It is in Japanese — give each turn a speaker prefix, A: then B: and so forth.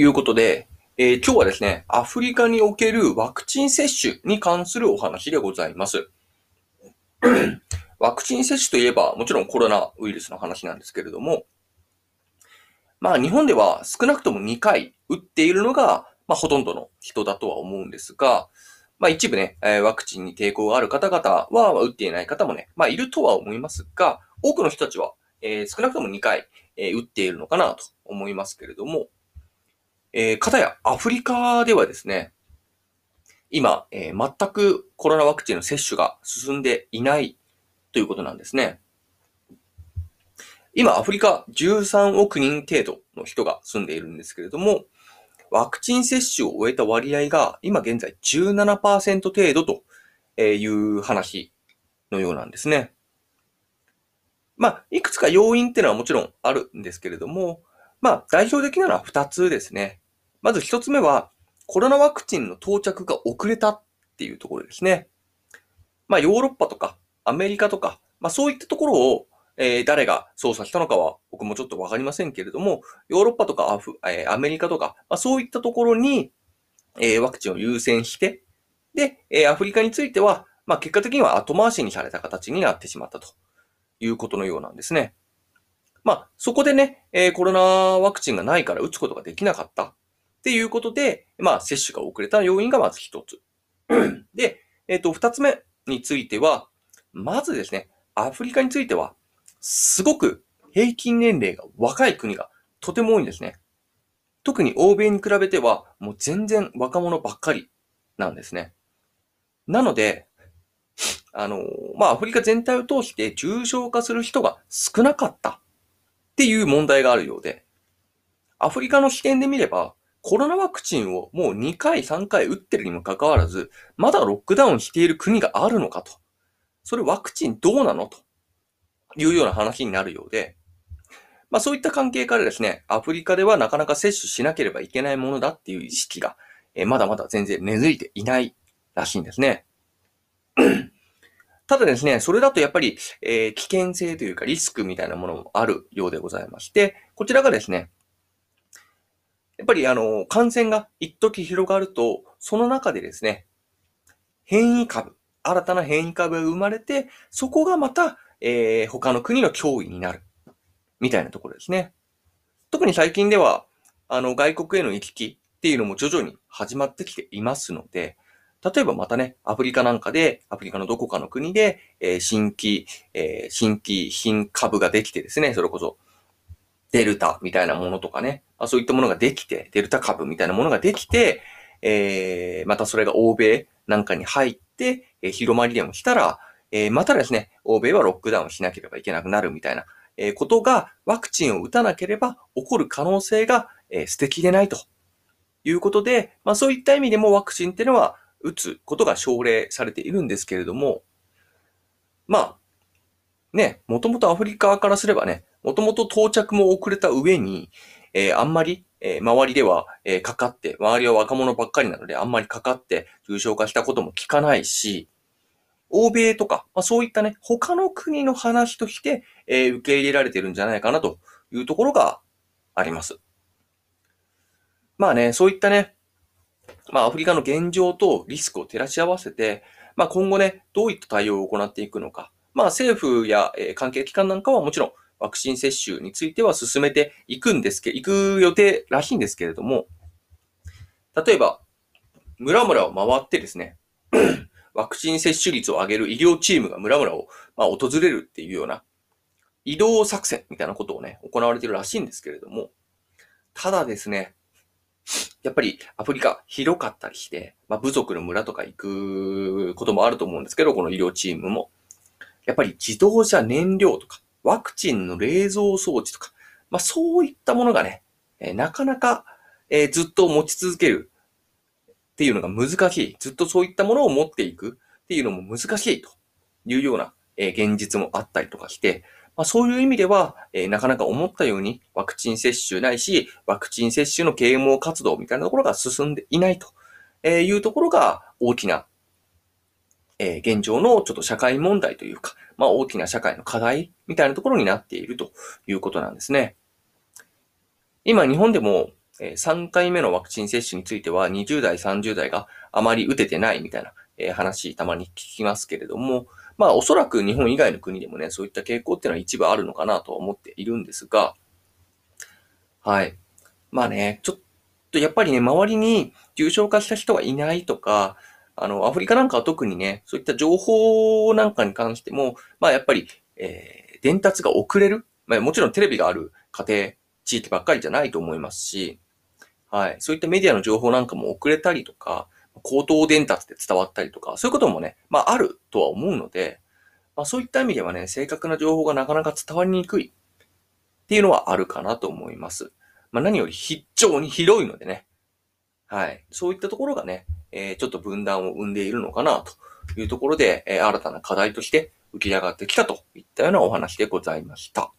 A: いうことで、えー、今日はですね、アフリカにおけるワクチン接種に関するお話でございます。ワクチン接種といえば、もちろんコロナウイルスの話なんですけれども、まあ日本では少なくとも2回打っているのが、まあほとんどの人だとは思うんですが、まあ一部ね、ワクチンに抵抗がある方々は打っていない方もね、まあいるとは思いますが、多くの人たちは、えー、少なくとも2回、え、打っているのかなと思いますけれども、えー、かたやアフリカではですね、今、えー、全くコロナワクチンの接種が進んでいないということなんですね。今、アフリカ13億人程度の人が住んでいるんですけれども、ワクチン接種を終えた割合が今現在17%程度という話のようなんですね。まあ、いくつか要因っていうのはもちろんあるんですけれども、まあ、代表的なのは2つですね。まず1つ目は、コロナワクチンの到着が遅れたっていうところですね。まあ、ヨーロッパとかアメリカとか、まあ、そういったところを、えー、誰が操作したのかは僕もちょっとわかりませんけれども、ヨーロッパとかアフ、えー、アメリカとか、まあ、そういったところに、えー、ワクチンを優先して、で、え、アフリカについては、まあ、結果的には後回しにされた形になってしまったということのようなんですね。まあ、そこでね、え、コロナワクチンがないから打つことができなかったっていうことで、まあ、接種が遅れた要因がまず一つ。で、えっ、ー、と、二つ目については、まずですね、アフリカについては、すごく平均年齢が若い国がとても多いんですね。特に欧米に比べては、もう全然若者ばっかりなんですね。なので、あの、まあ、アフリカ全体を通して重症化する人が少なかったっていう問題があるようで、アフリカの視点で見れば、コロナワクチンをもう2回3回打ってるにもかかわらず、まだロックダウンしている国があるのかと。それワクチンどうなのというような話になるようで、まあそういった関係からですね、アフリカではなかなか接種しなければいけないものだっていう意識が、え、まだまだ全然根付いていないらしいんですね。ただですね、それだとやっぱり、えー、危険性というかリスクみたいなものもあるようでございまして、こちらがですね、やっぱりあの、感染が一時広がると、その中でですね、変異株、新たな変異株が生まれて、そこがまた、えー、他の国の脅威になる。みたいなところですね。特に最近では、あの、外国への行き来っていうのも徐々に始まってきていますので、例えばまたね、アフリカなんかで、アフリカのどこかの国で、えー、新規、えー、新規、新株ができてですね、それこそ、デルタみたいなものとかね、あそういったものができて、デルタ株みたいなものができて、えー、またそれが欧米なんかに入って、えー、広まりでもしたら、えー、またですね、欧米はロックダウンしなければいけなくなるみたいな、えー、ことが、ワクチンを打たなければ起こる可能性が、えー、捨てきれないということで、まあそういった意味でもワクチンっていうのは打つことが奨励されているんですけれども、まあ、ね、もともとアフリカからすればね、もともと到着も遅れた上に、えー、あんまり、えー、周りでは、えー、かかって、周りは若者ばっかりなので、あんまりかかって重症化したことも聞かないし、欧米とか、まあ、そういったね、他の国の話として、え、受け入れられてるんじゃないかなというところがあります。まあね、そういったね、まあアフリカの現状とリスクを照らし合わせて、まあ今後ね、どういった対応を行っていくのか。まあ政府や、え、関係機関なんかはもちろんワクチン接種については進めていくんですけ、行く予定らしいんですけれども、例えば、村々を回ってですね、ワクチン接種率を上げる医療チームが村々を、まあ、訪れるっていうような移動作戦みたいなことをね、行われてるらしいんですけれども、ただですね、やっぱりアフリカ広かったりして、まあ、部族の村とか行くこともあると思うんですけど、この医療チームも。やっぱり自動車燃料とか、ワクチンの冷蔵装置とか、まあそういったものがね、え、なかなか、えー、ずっと持ち続けるっていうのが難しい。ずっとそういったものを持っていくっていうのも難しいというような、えー、現実もあったりとかして、まあ、そういう意味では、えー、なかなか思ったようにワクチン接種ないし、ワクチン接種の啓蒙活動みたいなところが進んでいないというところが大きなえ、現状のちょっと社会問題というか、まあ大きな社会の課題みたいなところになっているということなんですね。今日本でも、え、3回目のワクチン接種については20代、30代があまり打ててないみたいな、え、話たまに聞きますけれども、まあおそらく日本以外の国でもね、そういった傾向っていうのは一部あるのかなと思っているんですが、はい。まあね、ちょっとやっぱりね、周りに重症化した人がいないとか、あの、アフリカなんかは特にね、そういった情報なんかに関しても、まあやっぱり、えー、伝達が遅れる。まあもちろんテレビがある家庭、地域ばっかりじゃないと思いますし、はい。そういったメディアの情報なんかも遅れたりとか、口頭伝達で伝わったりとか、そういうこともね、まああるとは思うので、まあそういった意味ではね、正確な情報がなかなか伝わりにくいっていうのはあるかなと思います。まあ何より非常に広いのでね、はい。そういったところがね、え、ちょっと分断を生んでいるのかなというところで、え、新たな課題として浮き上がってきたといったようなお話でございました。